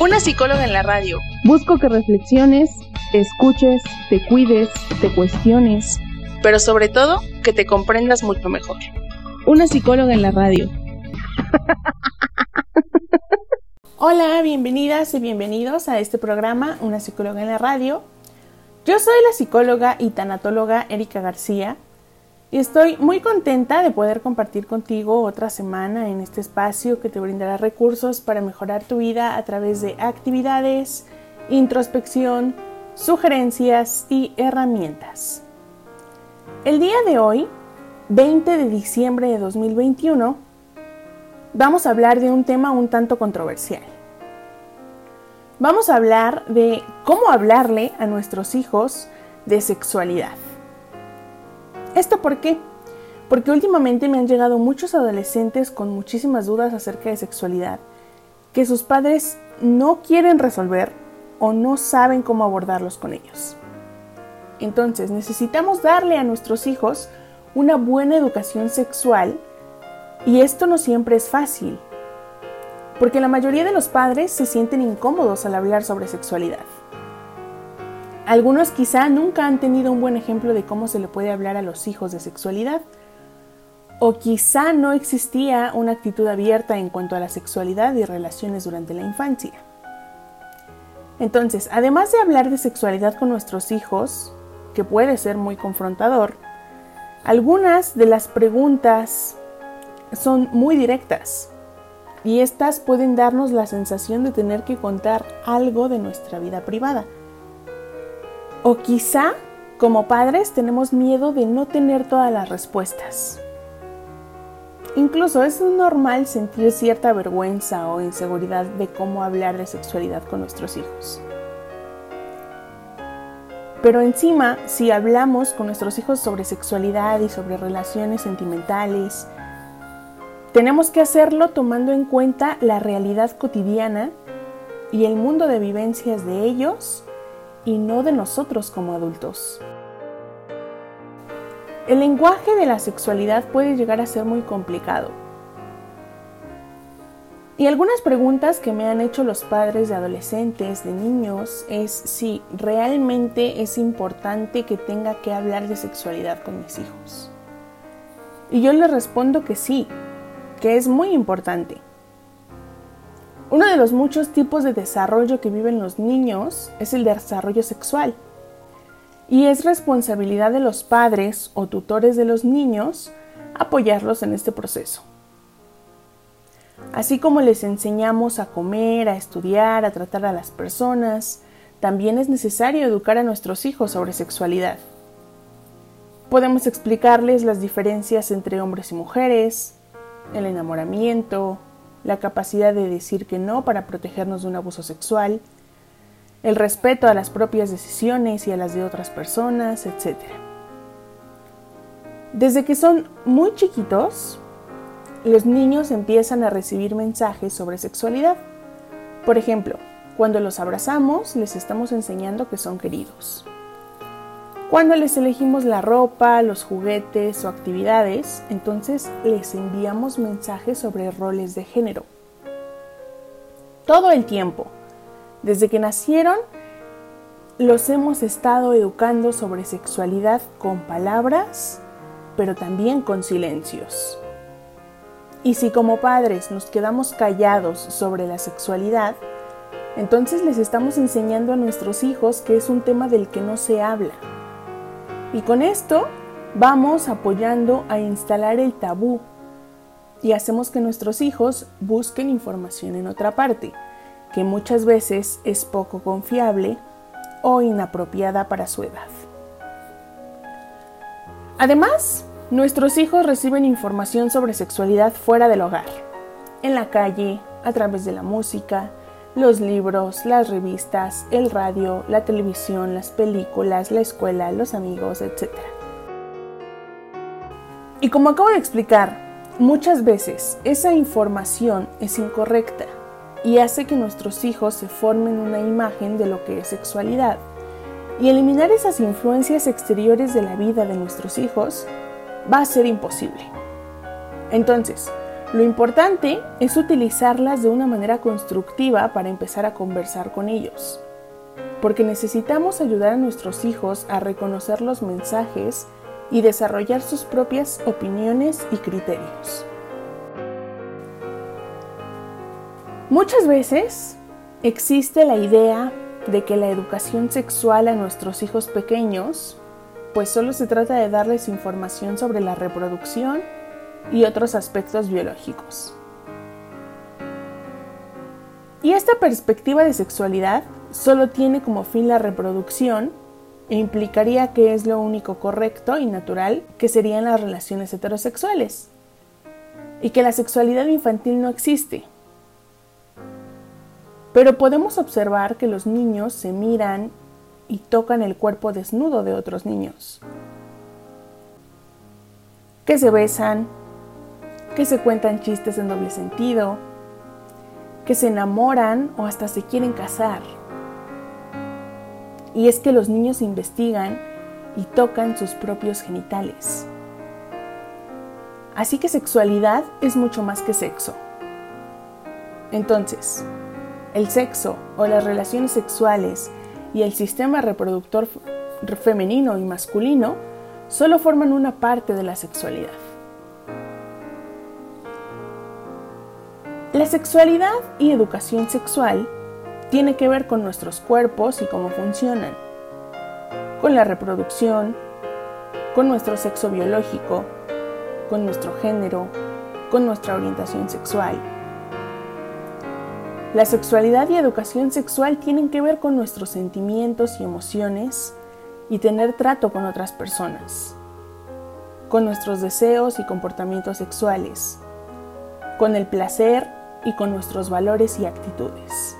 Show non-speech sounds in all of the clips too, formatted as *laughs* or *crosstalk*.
Una psicóloga en la radio. Busco que reflexiones, te escuches, te cuides, te cuestiones. Pero sobre todo, que te comprendas mucho mejor. Una psicóloga en la radio. *laughs* Hola, bienvenidas y bienvenidos a este programa Una psicóloga en la radio. Yo soy la psicóloga y tanatóloga Erika García y estoy muy contenta de poder compartir contigo otra semana en este espacio que te brindará recursos para mejorar tu vida a través de actividades, introspección, sugerencias y herramientas. El día de hoy, 20 de diciembre de 2021, vamos a hablar de un tema un tanto controversial. Vamos a hablar de cómo hablarle a nuestros hijos de sexualidad. ¿Esto por qué? Porque últimamente me han llegado muchos adolescentes con muchísimas dudas acerca de sexualidad que sus padres no quieren resolver o no saben cómo abordarlos con ellos. Entonces necesitamos darle a nuestros hijos una buena educación sexual y esto no siempre es fácil, porque la mayoría de los padres se sienten incómodos al hablar sobre sexualidad. Algunos quizá nunca han tenido un buen ejemplo de cómo se le puede hablar a los hijos de sexualidad, o quizá no existía una actitud abierta en cuanto a la sexualidad y relaciones durante la infancia. Entonces, además de hablar de sexualidad con nuestros hijos, que puede ser muy confrontador, algunas de las preguntas son muy directas y estas pueden darnos la sensación de tener que contar algo de nuestra vida privada. O quizá, como padres, tenemos miedo de no tener todas las respuestas. Incluso es normal sentir cierta vergüenza o inseguridad de cómo hablar de sexualidad con nuestros hijos. Pero encima, si hablamos con nuestros hijos sobre sexualidad y sobre relaciones sentimentales, tenemos que hacerlo tomando en cuenta la realidad cotidiana y el mundo de vivencias de ellos y no de nosotros como adultos. El lenguaje de la sexualidad puede llegar a ser muy complicado. Y algunas preguntas que me han hecho los padres de adolescentes, de niños, es si realmente es importante que tenga que hablar de sexualidad con mis hijos. Y yo les respondo que sí, que es muy importante. Uno de los muchos tipos de desarrollo que viven los niños es el desarrollo sexual y es responsabilidad de los padres o tutores de los niños apoyarlos en este proceso. Así como les enseñamos a comer, a estudiar, a tratar a las personas, también es necesario educar a nuestros hijos sobre sexualidad. Podemos explicarles las diferencias entre hombres y mujeres, el enamoramiento, la capacidad de decir que no para protegernos de un abuso sexual, el respeto a las propias decisiones y a las de otras personas, etc. Desde que son muy chiquitos, los niños empiezan a recibir mensajes sobre sexualidad. Por ejemplo, cuando los abrazamos, les estamos enseñando que son queridos. Cuando les elegimos la ropa, los juguetes o actividades, entonces les enviamos mensajes sobre roles de género. Todo el tiempo, desde que nacieron, los hemos estado educando sobre sexualidad con palabras, pero también con silencios. Y si como padres nos quedamos callados sobre la sexualidad, entonces les estamos enseñando a nuestros hijos que es un tema del que no se habla. Y con esto vamos apoyando a instalar el tabú y hacemos que nuestros hijos busquen información en otra parte que muchas veces es poco confiable o inapropiada para su edad. Además, nuestros hijos reciben información sobre sexualidad fuera del hogar, en la calle, a través de la música, los libros, las revistas, el radio, la televisión, las películas, la escuela, los amigos, etc. Y como acabo de explicar, muchas veces esa información es incorrecta y hace que nuestros hijos se formen una imagen de lo que es sexualidad. Y eliminar esas influencias exteriores de la vida de nuestros hijos va a ser imposible. Entonces, lo importante es utilizarlas de una manera constructiva para empezar a conversar con ellos, porque necesitamos ayudar a nuestros hijos a reconocer los mensajes y desarrollar sus propias opiniones y criterios. Muchas veces existe la idea de que la educación sexual a nuestros hijos pequeños pues solo se trata de darles información sobre la reproducción y otros aspectos biológicos. Y esta perspectiva de sexualidad solo tiene como fin la reproducción e implicaría que es lo único correcto y natural que serían las relaciones heterosexuales y que la sexualidad infantil no existe. Pero podemos observar que los niños se miran y tocan el cuerpo desnudo de otros niños, que se besan, que se cuentan chistes en doble sentido, que se enamoran o hasta se quieren casar. Y es que los niños investigan y tocan sus propios genitales. Así que sexualidad es mucho más que sexo. Entonces, el sexo o las relaciones sexuales y el sistema reproductor femenino y masculino solo forman una parte de la sexualidad. La sexualidad y educación sexual tiene que ver con nuestros cuerpos y cómo funcionan, con la reproducción, con nuestro sexo biológico, con nuestro género, con nuestra orientación sexual. La sexualidad y educación sexual tienen que ver con nuestros sentimientos y emociones y tener trato con otras personas, con nuestros deseos y comportamientos sexuales, con el placer y con nuestros valores y actitudes.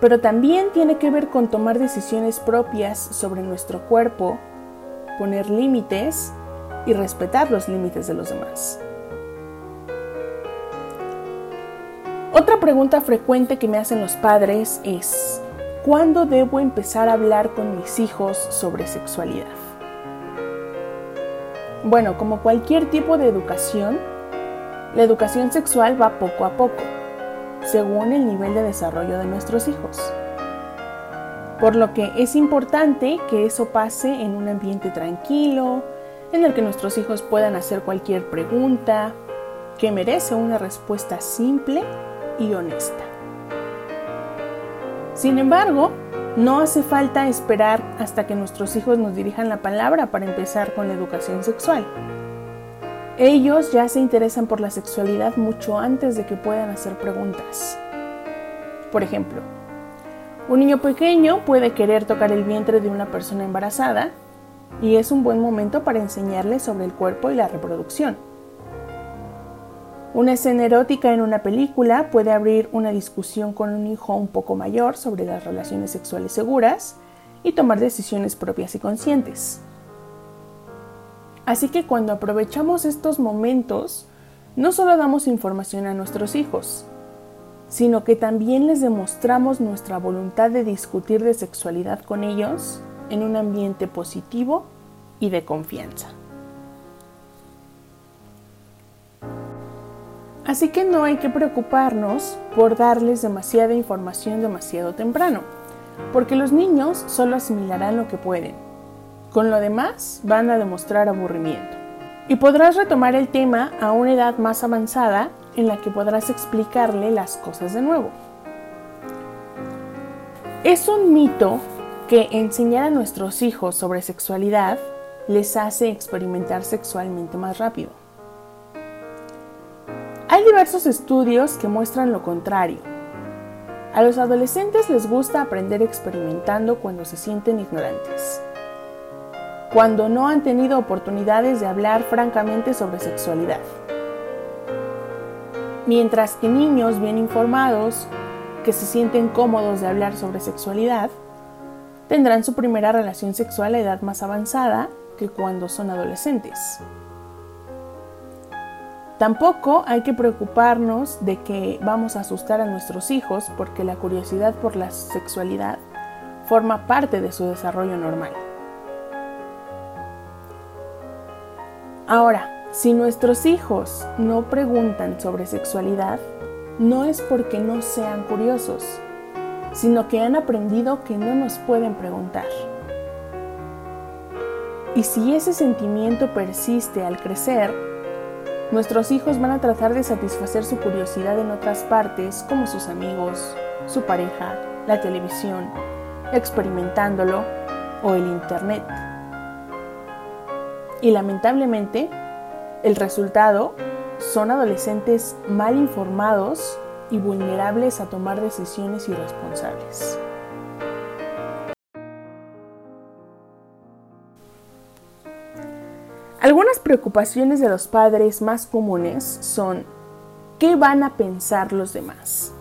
Pero también tiene que ver con tomar decisiones propias sobre nuestro cuerpo, poner límites y respetar los límites de los demás. Otra pregunta frecuente que me hacen los padres es, ¿cuándo debo empezar a hablar con mis hijos sobre sexualidad? Bueno, como cualquier tipo de educación, la educación sexual va poco a poco, según el nivel de desarrollo de nuestros hijos. Por lo que es importante que eso pase en un ambiente tranquilo, en el que nuestros hijos puedan hacer cualquier pregunta, que merece una respuesta simple y honesta. Sin embargo, no hace falta esperar hasta que nuestros hijos nos dirijan la palabra para empezar con la educación sexual. Ellos ya se interesan por la sexualidad mucho antes de que puedan hacer preguntas. Por ejemplo, un niño pequeño puede querer tocar el vientre de una persona embarazada y es un buen momento para enseñarle sobre el cuerpo y la reproducción. Una escena erótica en una película puede abrir una discusión con un hijo un poco mayor sobre las relaciones sexuales seguras y tomar decisiones propias y conscientes. Así que cuando aprovechamos estos momentos, no solo damos información a nuestros hijos, sino que también les demostramos nuestra voluntad de discutir de sexualidad con ellos en un ambiente positivo y de confianza. Así que no hay que preocuparnos por darles demasiada información demasiado temprano, porque los niños solo asimilarán lo que pueden con lo demás van a demostrar aburrimiento. Y podrás retomar el tema a una edad más avanzada en la que podrás explicarle las cosas de nuevo. Es un mito que enseñar a nuestros hijos sobre sexualidad les hace experimentar sexualmente más rápido. Hay diversos estudios que muestran lo contrario. A los adolescentes les gusta aprender experimentando cuando se sienten ignorantes cuando no han tenido oportunidades de hablar francamente sobre sexualidad. Mientras que niños bien informados, que se sienten cómodos de hablar sobre sexualidad, tendrán su primera relación sexual a edad más avanzada que cuando son adolescentes. Tampoco hay que preocuparnos de que vamos a asustar a nuestros hijos porque la curiosidad por la sexualidad forma parte de su desarrollo normal. Ahora, si nuestros hijos no preguntan sobre sexualidad, no es porque no sean curiosos, sino que han aprendido que no nos pueden preguntar. Y si ese sentimiento persiste al crecer, nuestros hijos van a tratar de satisfacer su curiosidad en otras partes como sus amigos, su pareja, la televisión, experimentándolo o el Internet. Y lamentablemente, el resultado son adolescentes mal informados y vulnerables a tomar decisiones irresponsables. Algunas preocupaciones de los padres más comunes son ¿qué van a pensar los demás?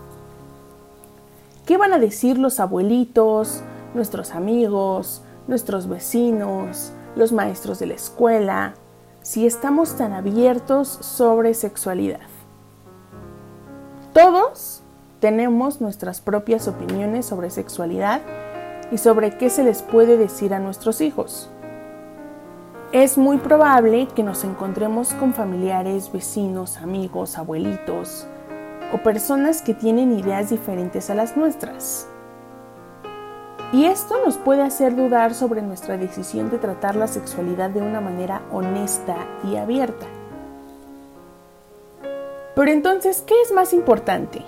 ¿Qué van a decir los abuelitos, nuestros amigos, nuestros vecinos, los maestros de la escuela, si estamos tan abiertos sobre sexualidad. Todos tenemos nuestras propias opiniones sobre sexualidad y sobre qué se les puede decir a nuestros hijos. Es muy probable que nos encontremos con familiares, vecinos, amigos, abuelitos o personas que tienen ideas diferentes a las nuestras. Y esto nos puede hacer dudar sobre nuestra decisión de tratar la sexualidad de una manera honesta y abierta. Pero entonces, ¿qué es más importante?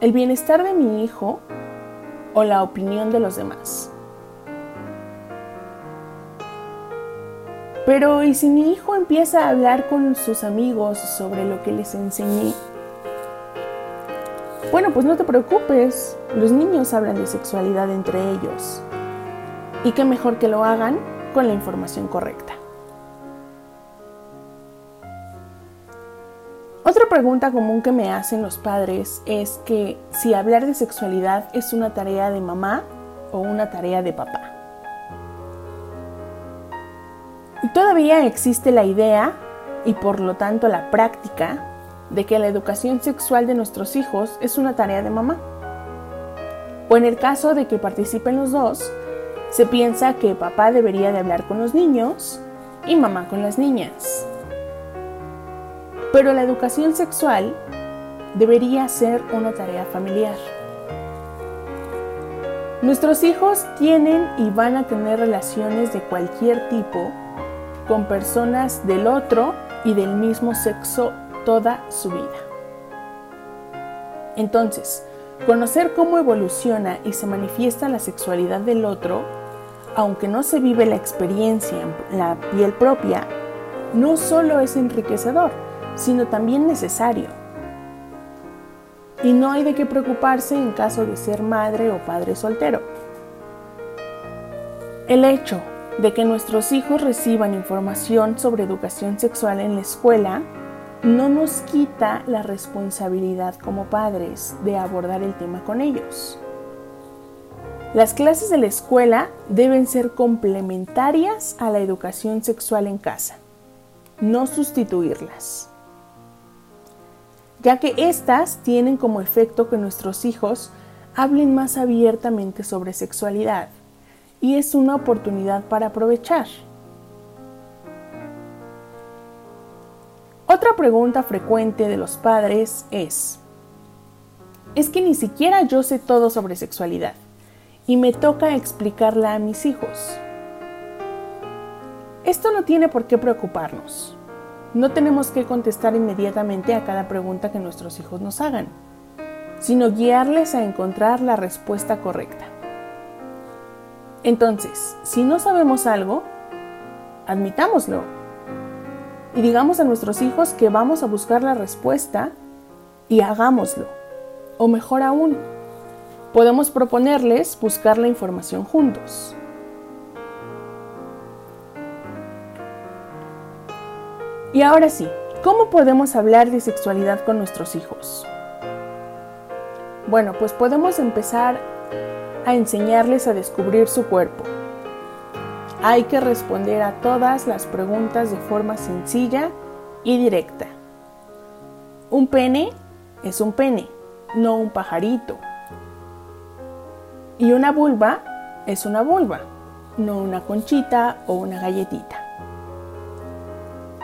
¿El bienestar de mi hijo o la opinión de los demás? Pero ¿y si mi hijo empieza a hablar con sus amigos sobre lo que les enseñé bueno, pues no te preocupes, los niños hablan de sexualidad entre ellos. Y qué mejor que lo hagan con la información correcta. Otra pregunta común que me hacen los padres es que si hablar de sexualidad es una tarea de mamá o una tarea de papá. Todavía existe la idea y por lo tanto la práctica de que la educación sexual de nuestros hijos es una tarea de mamá. O en el caso de que participen los dos, se piensa que papá debería de hablar con los niños y mamá con las niñas. Pero la educación sexual debería ser una tarea familiar. Nuestros hijos tienen y van a tener relaciones de cualquier tipo con personas del otro y del mismo sexo toda su vida. Entonces, conocer cómo evoluciona y se manifiesta la sexualidad del otro, aunque no se vive la experiencia en la piel propia, no solo es enriquecedor, sino también necesario. Y no hay de qué preocuparse en caso de ser madre o padre soltero. El hecho de que nuestros hijos reciban información sobre educación sexual en la escuela no nos quita la responsabilidad como padres de abordar el tema con ellos. Las clases de la escuela deben ser complementarias a la educación sexual en casa, no sustituirlas, ya que éstas tienen como efecto que nuestros hijos hablen más abiertamente sobre sexualidad y es una oportunidad para aprovechar. Otra pregunta frecuente de los padres es, es que ni siquiera yo sé todo sobre sexualidad y me toca explicarla a mis hijos. Esto no tiene por qué preocuparnos. No tenemos que contestar inmediatamente a cada pregunta que nuestros hijos nos hagan, sino guiarles a encontrar la respuesta correcta. Entonces, si no sabemos algo, admitámoslo y digamos a nuestros hijos que vamos a buscar la respuesta y hagámoslo. O mejor aún, podemos proponerles buscar la información juntos. Y ahora sí, ¿Cómo podemos hablar de sexualidad con nuestros hijos? Bueno, pues podemos empezar a enseñarles a descubrir su cuerpo. Hay que responder a todas las preguntas de forma sencilla y directa. Un pene es un pene, no un pajarito. Y una vulva es una vulva, no una conchita o una galletita.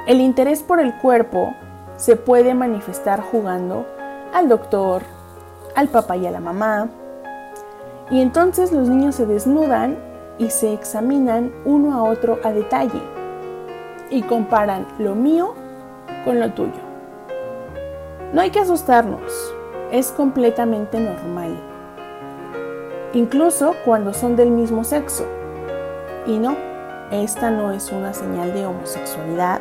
El interés por el cuerpo se puede manifestar jugando al doctor, al papá y a la mamá. Y entonces los niños se desnudan y se examinan uno a otro a detalle y comparan lo mío con lo tuyo. No hay que asustarnos, es completamente normal. Incluso cuando son del mismo sexo. Y no, esta no es una señal de homosexualidad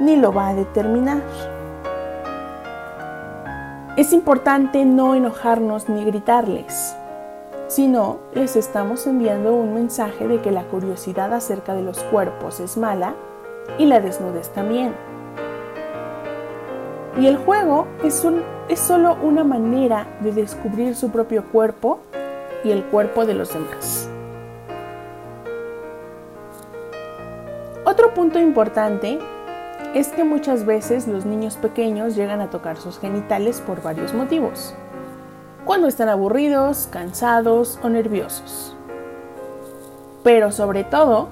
ni lo va a determinar. Es importante no enojarnos ni gritarles, sino les estamos enviando un mensaje de que la curiosidad acerca de los cuerpos es mala y la desnudez también. Y el juego es, es solo una manera de descubrir su propio cuerpo y el cuerpo de los demás. Otro punto importante es que muchas veces los niños pequeños llegan a tocar sus genitales por varios motivos. Cuando están aburridos, cansados o nerviosos. Pero sobre todo,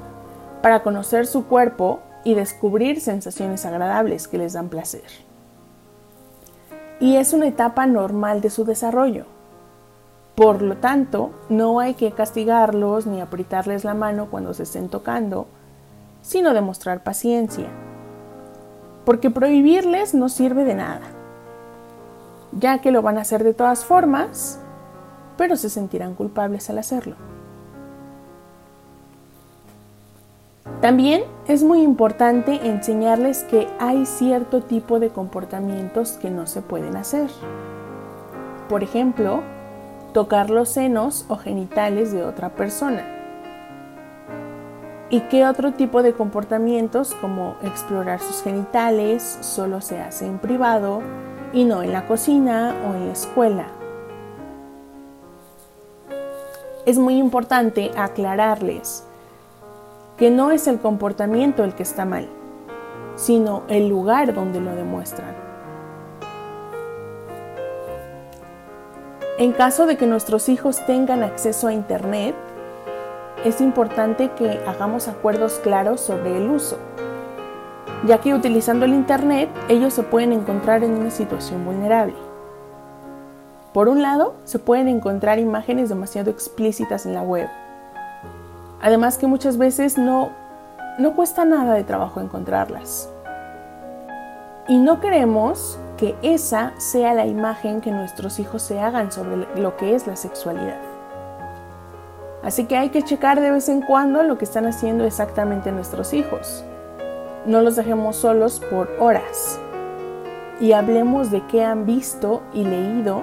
para conocer su cuerpo y descubrir sensaciones agradables que les dan placer. Y es una etapa normal de su desarrollo. Por lo tanto, no hay que castigarlos ni apretarles la mano cuando se estén tocando, sino demostrar paciencia porque prohibirles no sirve de nada, ya que lo van a hacer de todas formas, pero se sentirán culpables al hacerlo. También es muy importante enseñarles que hay cierto tipo de comportamientos que no se pueden hacer. Por ejemplo, tocar los senos o genitales de otra persona y qué otro tipo de comportamientos como explorar sus genitales solo se hace en privado y no en la cocina o en la escuela. Es muy importante aclararles que no es el comportamiento el que está mal, sino el lugar donde lo demuestran. En caso de que nuestros hijos tengan acceso a Internet, es importante que hagamos acuerdos claros sobre el uso, ya que utilizando el Internet ellos se pueden encontrar en una situación vulnerable. Por un lado, se pueden encontrar imágenes demasiado explícitas en la web. Además que muchas veces no, no cuesta nada de trabajo encontrarlas. Y no queremos que esa sea la imagen que nuestros hijos se hagan sobre lo que es la sexualidad. Así que hay que checar de vez en cuando lo que están haciendo exactamente nuestros hijos. No los dejemos solos por horas. Y hablemos de qué han visto y leído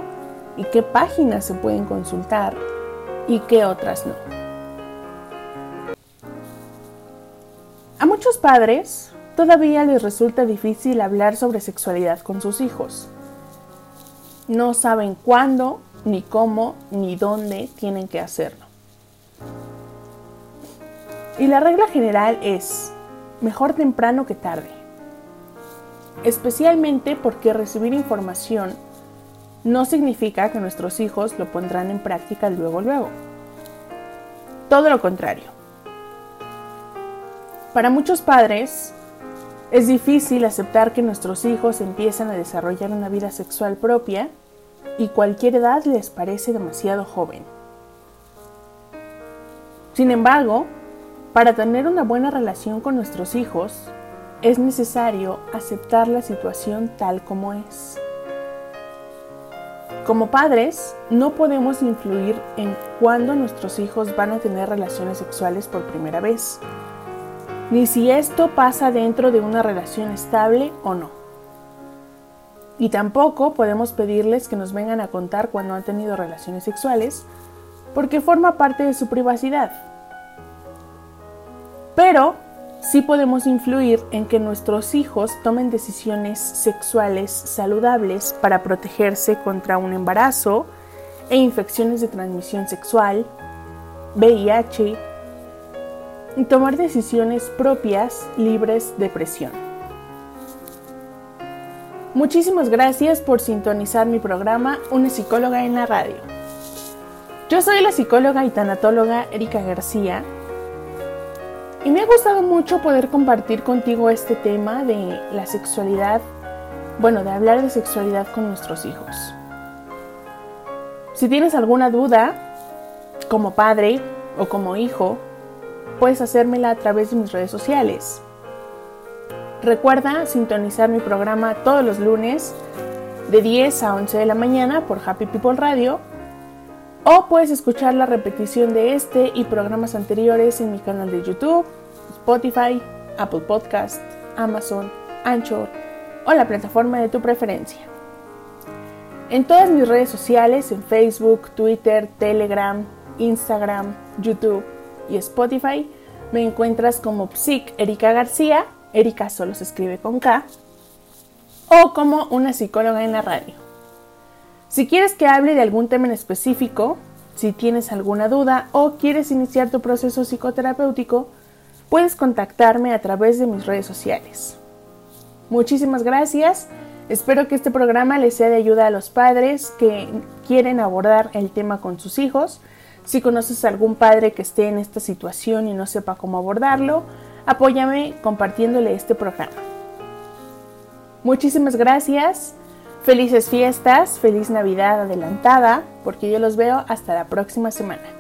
y qué páginas se pueden consultar y qué otras no. A muchos padres todavía les resulta difícil hablar sobre sexualidad con sus hijos. No saben cuándo, ni cómo, ni dónde tienen que hacerlo. Y la regla general es, mejor temprano que tarde. Especialmente porque recibir información no significa que nuestros hijos lo pondrán en práctica luego luego. Todo lo contrario. Para muchos padres es difícil aceptar que nuestros hijos empiezan a desarrollar una vida sexual propia y cualquier edad les parece demasiado joven. Sin embargo, para tener una buena relación con nuestros hijos, es necesario aceptar la situación tal como es. Como padres, no podemos influir en cuándo nuestros hijos van a tener relaciones sexuales por primera vez, ni si esto pasa dentro de una relación estable o no. Y tampoco podemos pedirles que nos vengan a contar cuando han tenido relaciones sexuales, porque forma parte de su privacidad pero sí podemos influir en que nuestros hijos tomen decisiones sexuales saludables para protegerse contra un embarazo e infecciones de transmisión sexual, VIH, y tomar decisiones propias libres de presión. Muchísimas gracias por sintonizar mi programa Una psicóloga en la radio. Yo soy la psicóloga y tanatóloga Erika García y me ha gustado mucho poder compartir contigo este tema de la sexualidad, bueno, de hablar de sexualidad con nuestros hijos. Si tienes alguna duda, como padre o como hijo, puedes hacérmela a través de mis redes sociales. Recuerda sintonizar mi programa todos los lunes de 10 a 11 de la mañana por Happy People Radio o puedes escuchar la repetición de este y programas anteriores en mi canal de YouTube, Spotify, Apple Podcast, Amazon, Anchor o la plataforma de tu preferencia. En todas mis redes sociales, en Facebook, Twitter, Telegram, Instagram, YouTube y Spotify, me encuentras como Psic Erika García, Erika solo se escribe con K, o como una psicóloga en la radio. Si quieres que hable de algún tema en específico, si tienes alguna duda o quieres iniciar tu proceso psicoterapéutico, puedes contactarme a través de mis redes sociales. Muchísimas gracias. Espero que este programa les sea de ayuda a los padres que quieren abordar el tema con sus hijos. Si conoces a algún padre que esté en esta situación y no sepa cómo abordarlo, apóyame compartiéndole este programa. Muchísimas gracias. Felices fiestas, feliz Navidad adelantada, porque yo los veo hasta la próxima semana.